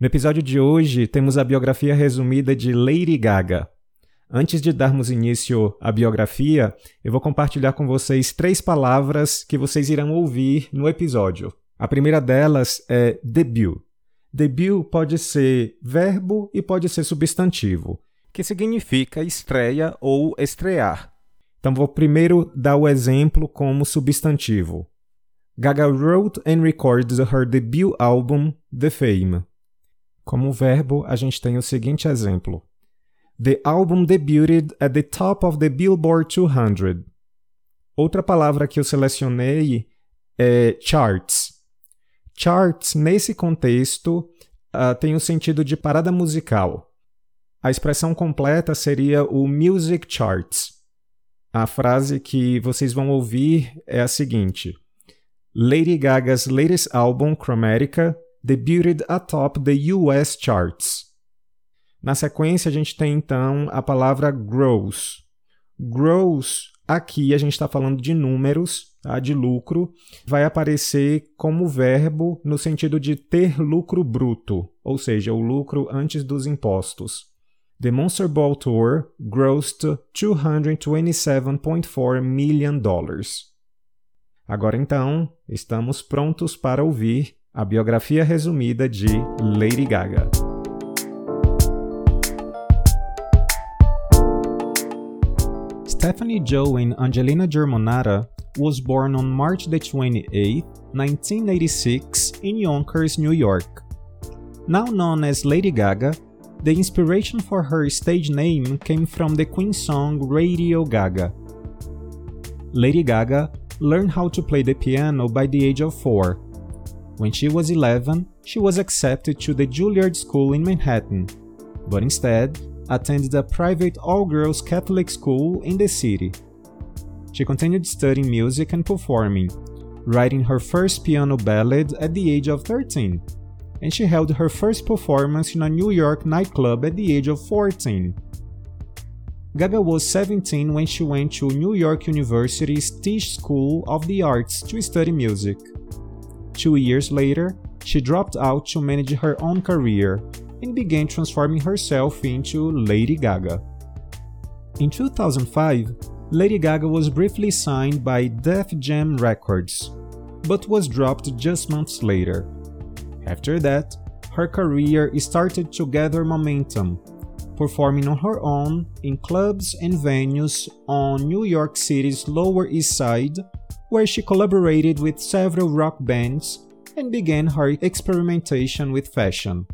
No episódio de hoje, temos a biografia resumida de Lady Gaga. Antes de darmos início à biografia, eu vou compartilhar com vocês três palavras que vocês irão ouvir no episódio. A primeira delas é debut. Debut pode ser verbo e pode ser substantivo, que significa estreia ou estrear. Então vou primeiro dar o exemplo como substantivo. Gaga wrote and recorded her debut album, The Fame. Como verbo, a gente tem o seguinte exemplo: The album debuted at the top of the Billboard 200. Outra palavra que eu selecionei é charts. Charts, nesse contexto, uh, tem o sentido de parada musical. A expressão completa seria o music charts. A frase que vocês vão ouvir é a seguinte: Lady Gaga's latest album, Chromatica, debuted atop the US charts. Na sequência, a gente tem então a palavra gross. Gross, aqui a gente está falando de números, tá? de lucro, vai aparecer como verbo no sentido de ter lucro bruto, ou seja, o lucro antes dos impostos. The Monster Ball Tour grossed 227.4 million dollars. Agora então, estamos prontos para ouvir a biografia resumida de Lady Gaga. Stephanie Joan Angelina Germanata was born on March 28, 1986, in Yonkers, New York. Now known as Lady Gaga, the inspiration for her stage name came from the Queen song Radio Gaga. Lady Gaga learned how to play the piano by the age of 4. When she was 11, she was accepted to the Juilliard School in Manhattan, but instead attended a private all girls Catholic school in the city. She continued studying music and performing, writing her first piano ballad at the age of 13, and she held her first performance in a New York nightclub at the age of 14. Gaga was 17 when she went to New York University's Tisch School of the Arts to study music. Two years later, she dropped out to manage her own career and began transforming herself into Lady Gaga. In 2005, Lady Gaga was briefly signed by Def Jam Records, but was dropped just months later. After that, her career started to gather momentum performing on her own in clubs and venues on New York City's Lower East Side, where she collaborated with several rock bands and began her experimentation with fashion.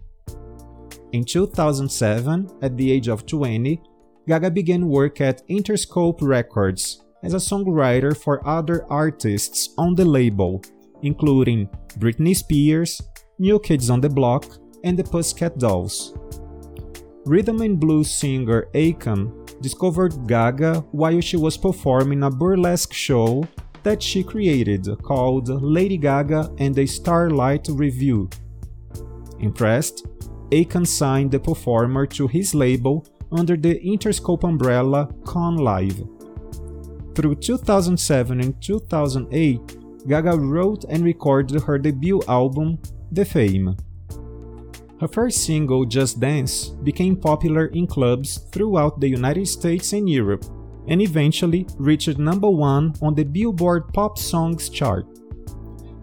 In 2007, at the age of 20, Gaga began work at Interscope Records as a songwriter for other artists on the label, including Britney Spears, New Kids on the Block, and the Pussycat Dolls. Rhythm and blues singer Akon discovered Gaga while she was performing a burlesque show that she created called Lady Gaga and the Starlight Revue. Impressed, Akon signed the performer to his label under the Interscope umbrella KonLive. Through 2007 and 2008, Gaga wrote and recorded her debut album, The Fame. Her first single, Just Dance, became popular in clubs throughout the United States and Europe, and eventually reached number one on the Billboard Pop Songs chart.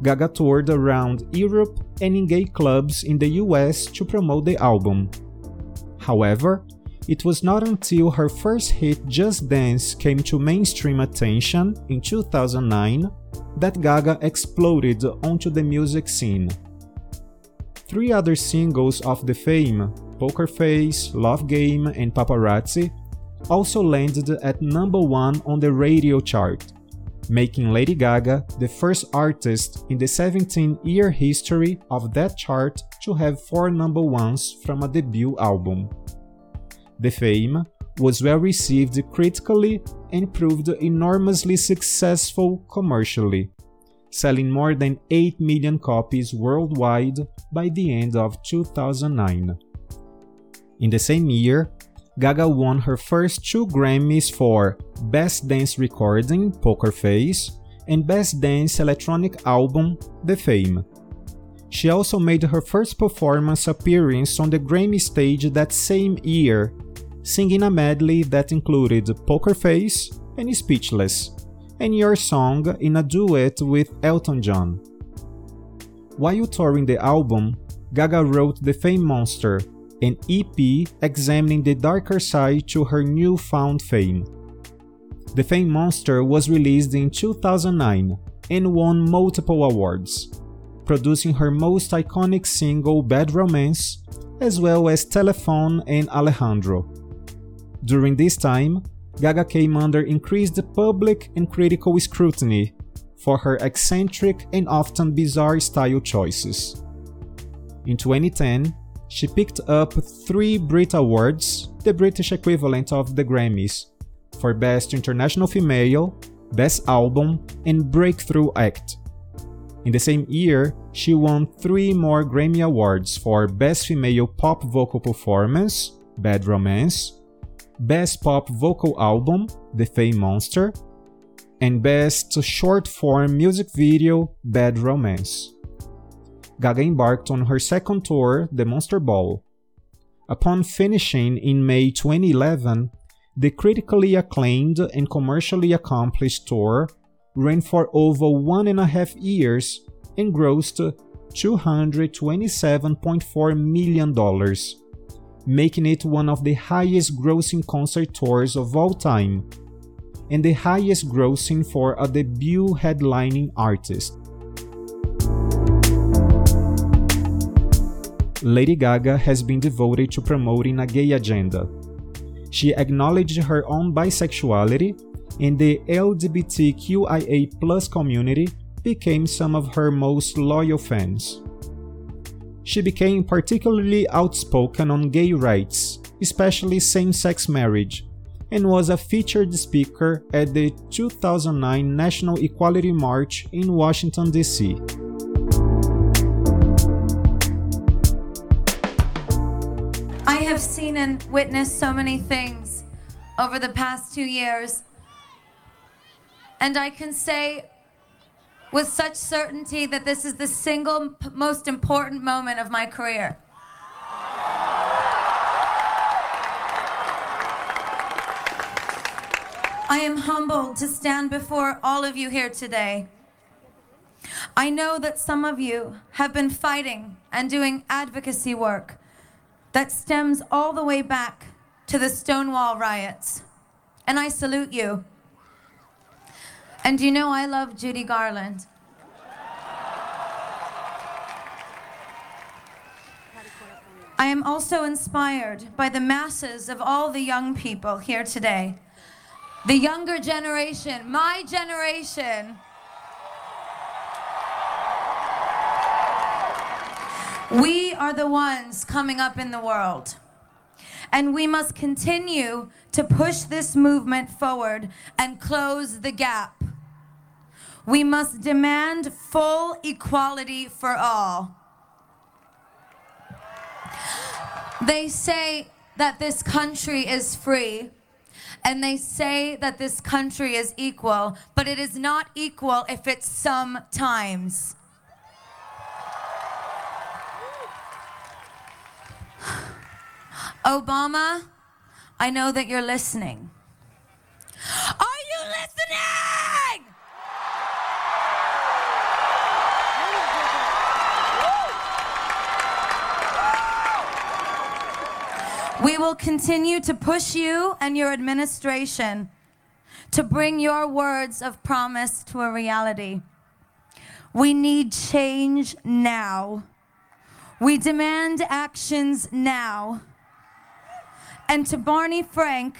Gaga toured around Europe and in gay clubs in the US to promote the album. However, it was not until her first hit Just Dance came to mainstream attention in 2009 that Gaga exploded onto the music scene. Three other singles of the fame, Poker Face, Love Game, and Paparazzi, also landed at number one on the radio chart, making Lady Gaga the first artist in the 17 year history of that chart to have four number ones from a debut album. The Fame was well received critically and proved enormously successful commercially, selling more than 8 million copies worldwide by the end of 2009. In the same year, Gaga won her first two Grammys for Best Dance Recording, Poker Face, and Best Dance Electronic Album, The Fame. She also made her first performance appearance on the Grammy stage that same year, singing a medley that included Poker Face and Speechless, and Your Song in a duet with Elton John. While touring the album, Gaga wrote The Fame Monster, an EP examining the darker side to her newfound fame. The Fame Monster was released in 2009 and won multiple awards, producing her most iconic single Bad Romance, as well as Telephone and Alejandro. During this time, Gaga came under increased public and critical scrutiny for her eccentric and often bizarre style choices. In 2010, she picked up three Brit Awards, the British equivalent of the Grammys, for Best International Female, Best Album, and Breakthrough Act. In the same year, she won three more Grammy Awards for Best Female Pop Vocal Performance, Bad Romance, Best Pop Vocal Album, The Fame Monster, and Best Short Form Music Video, Bad Romance. Gaga embarked on her second tour, The Monster Ball. Upon finishing in May 2011, the critically acclaimed and commercially accomplished tour ran for over one and a half years and grossed $227.4 million, making it one of the highest grossing concert tours of all time and the highest grossing for a debut headlining artist. Lady Gaga has been devoted to promoting a gay agenda. She acknowledged her own bisexuality, and the LGBTQIA community became some of her most loyal fans. She became particularly outspoken on gay rights, especially same sex marriage, and was a featured speaker at the 2009 National Equality March in Washington, D.C. have seen and witnessed so many things over the past two years. And I can say with such certainty that this is the single most important moment of my career. I am humbled to stand before all of you here today. I know that some of you have been fighting and doing advocacy work that stems all the way back to the Stonewall riots. And I salute you. And you know I love Judy Garland. I am also inspired by the masses of all the young people here today. The younger generation, my generation. We are the ones coming up in the world. And we must continue to push this movement forward and close the gap. We must demand full equality for all. They say that this country is free, and they say that this country is equal, but it is not equal if it's sometimes. Obama, I know that you're listening. Are you listening? We will continue to push you and your administration to bring your words of promise to a reality. We need change now. We demand actions now. And to Barney Frank,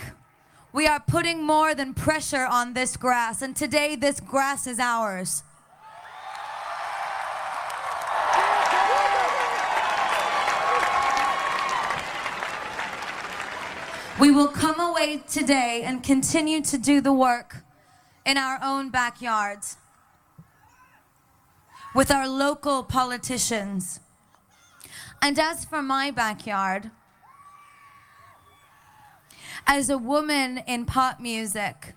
we are putting more than pressure on this grass, and today this grass is ours. We will come away today and continue to do the work in our own backyards with our local politicians. And as for my backyard, as a woman in pop music,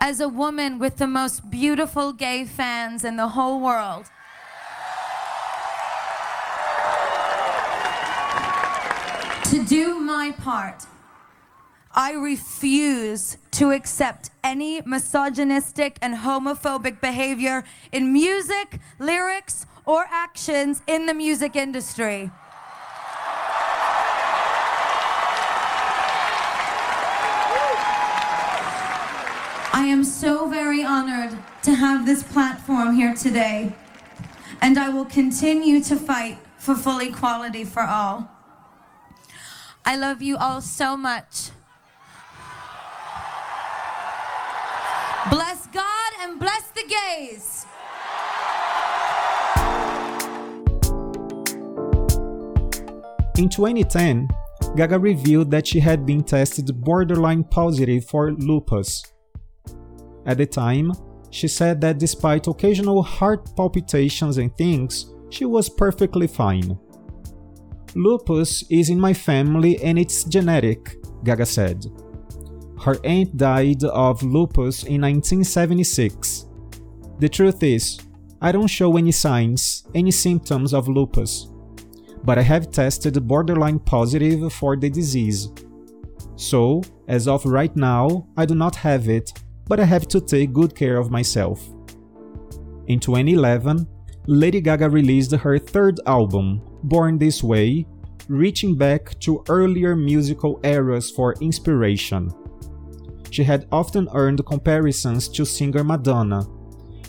as a woman with the most beautiful gay fans in the whole world, to do my part, I refuse to accept any misogynistic and homophobic behavior in music, lyrics, or actions in the music industry. I am so very honored to have this platform here today, and I will continue to fight for full equality for all. I love you all so much. Bless God and bless the gays. In 2010, Gaga revealed that she had been tested borderline positive for lupus. At the time, she said that despite occasional heart palpitations and things, she was perfectly fine. Lupus is in my family and it's genetic, Gaga said. Her aunt died of lupus in 1976. The truth is, I don't show any signs, any symptoms of lupus, but I have tested borderline positive for the disease. So, as of right now, I do not have it, but I have to take good care of myself. In 2011, Lady Gaga released her third album, Born This Way, reaching back to earlier musical eras for inspiration. She had often earned comparisons to singer Madonna,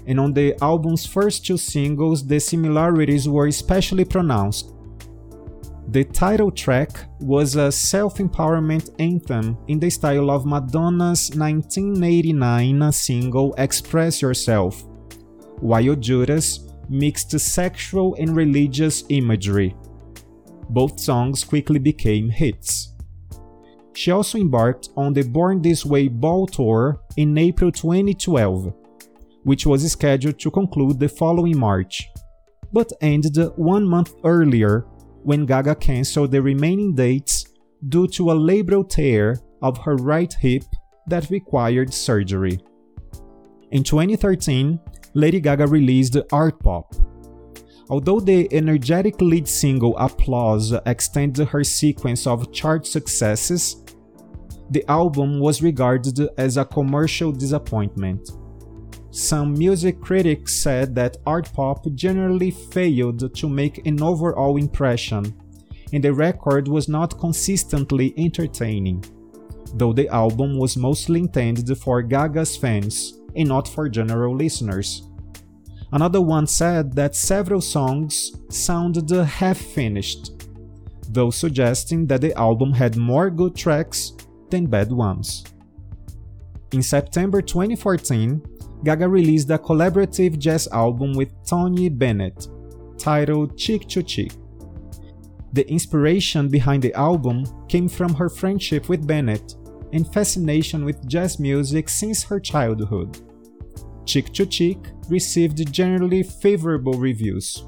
and on the album's first two singles, the similarities were especially pronounced. The title track was a self empowerment anthem in the style of Madonna's 1989 single Express Yourself, while Judas mixed sexual and religious imagery. Both songs quickly became hits. She also embarked on the Born This Way Ball Tour in April 2012, which was scheduled to conclude the following March, but ended one month earlier when Gaga canceled the remaining dates due to a labral tear of her right hip that required surgery. In 2013, Lady Gaga released Art Pop. Although the energetic lead single Applause extended her sequence of chart successes, the album was regarded as a commercial disappointment. Some music critics said that art pop generally failed to make an overall impression, and the record was not consistently entertaining, though the album was mostly intended for Gaga's fans and not for general listeners. Another one said that several songs sounded half finished, though suggesting that the album had more good tracks than bad ones. In September 2014, Gaga released a collaborative jazz album with Tony Bennett, titled Cheek to Cheek. The inspiration behind the album came from her friendship with Bennett and fascination with jazz music since her childhood. Cheek to Cheek received generally favorable reviews.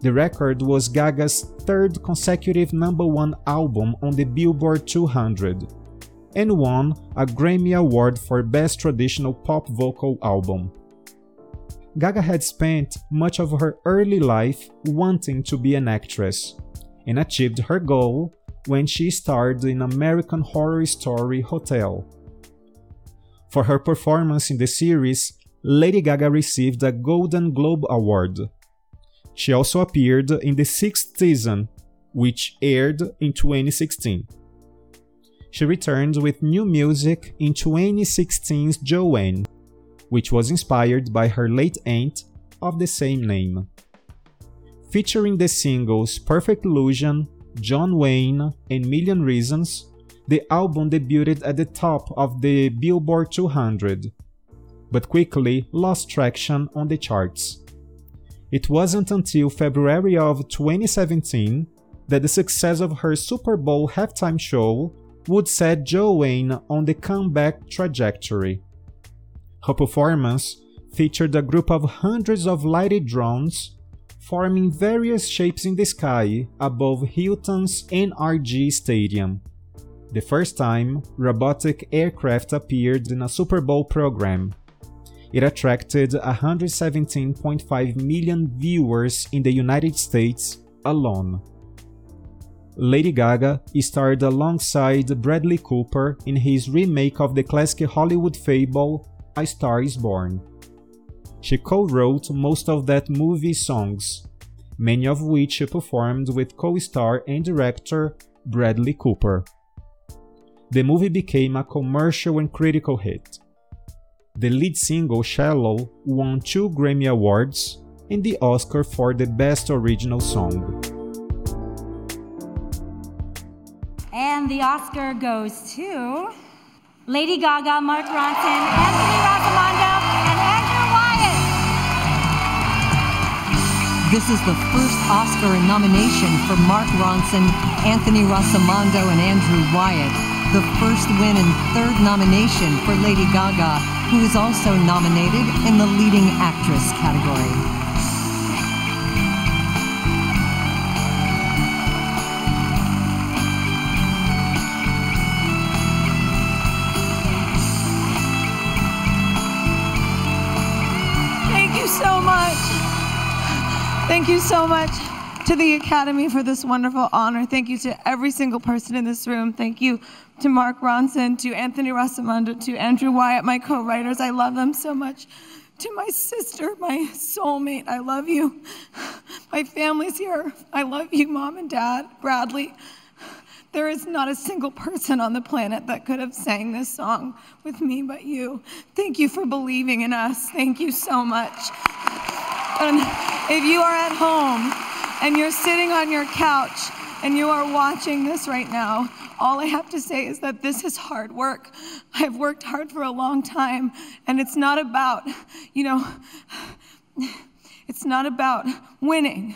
The record was Gaga's third consecutive number one album on the Billboard 200 and won a Grammy Award for Best Traditional Pop Vocal Album. Gaga had spent much of her early life wanting to be an actress, and achieved her goal when she starred in American Horror Story Hotel. For her performance in the series, Lady Gaga received a Golden Globe Award. She also appeared in the sixth season, which aired in 2016 she returned with new music in 2016's Joanne, which was inspired by her late aunt of the same name. Featuring the singles Perfect Illusion, John Wayne, and Million Reasons, the album debuted at the top of the Billboard 200, but quickly lost traction on the charts. It wasn't until February of 2017 that the success of her Super Bowl halftime show would set Joanne on the comeback trajectory. Her performance featured a group of hundreds of lighted drones forming various shapes in the sky above Houston's NRG Stadium. The first time robotic aircraft appeared in a Super Bowl program. It attracted 117.5 million viewers in the United States alone. Lady Gaga starred alongside Bradley Cooper in his remake of the classic Hollywood fable A Star is Born. She co wrote most of that movie's songs, many of which she performed with co star and director Bradley Cooper. The movie became a commercial and critical hit. The lead single Shallow won two Grammy Awards and the Oscar for the Best Original Song. And the Oscar goes to Lady Gaga, Mark Ronson, Anthony Rossomando, and Andrew Wyatt. This is the first Oscar nomination for Mark Ronson, Anthony Rossomando, and Andrew Wyatt. The first win and third nomination for Lady Gaga, who is also nominated in the leading actress category. Thank you so much to the Academy for this wonderful honor. Thank you to every single person in this room. Thank you to Mark Ronson, to Anthony Rossomando, to Andrew Wyatt, my co writers. I love them so much. To my sister, my soulmate, I love you. My family's here. I love you, mom and dad, Bradley. There is not a single person on the planet that could have sang this song with me but you. Thank you for believing in us. Thank you so much. And if you are at home and you're sitting on your couch and you are watching this right now, all I have to say is that this is hard work. I've worked hard for a long time, and it's not about, you know, it's not about winning,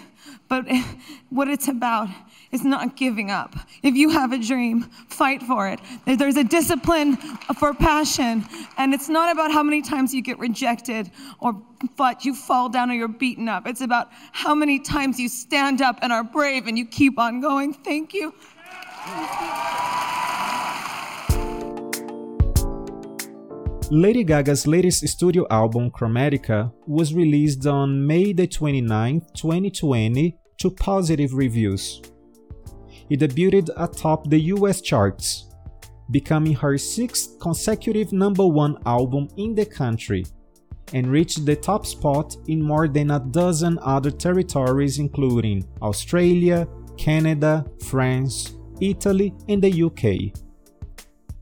but what it's about is not giving up. If you have a dream, fight for it. There's a discipline for passion, and it's not about how many times you get rejected or but you fall down or you're beaten up. It's about how many times you stand up and are brave and you keep on going. Thank you. Lady Gaga's latest studio album, Chromatica, was released on May the 29th, 2020, to positive reviews it debuted atop the US charts, becoming her sixth consecutive number one album in the country, and reached the top spot in more than a dozen other territories, including Australia, Canada, France, Italy, and the UK.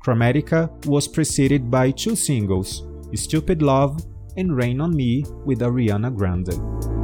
Chromatica was preceded by two singles, Stupid Love and Rain on Me with Ariana Grande.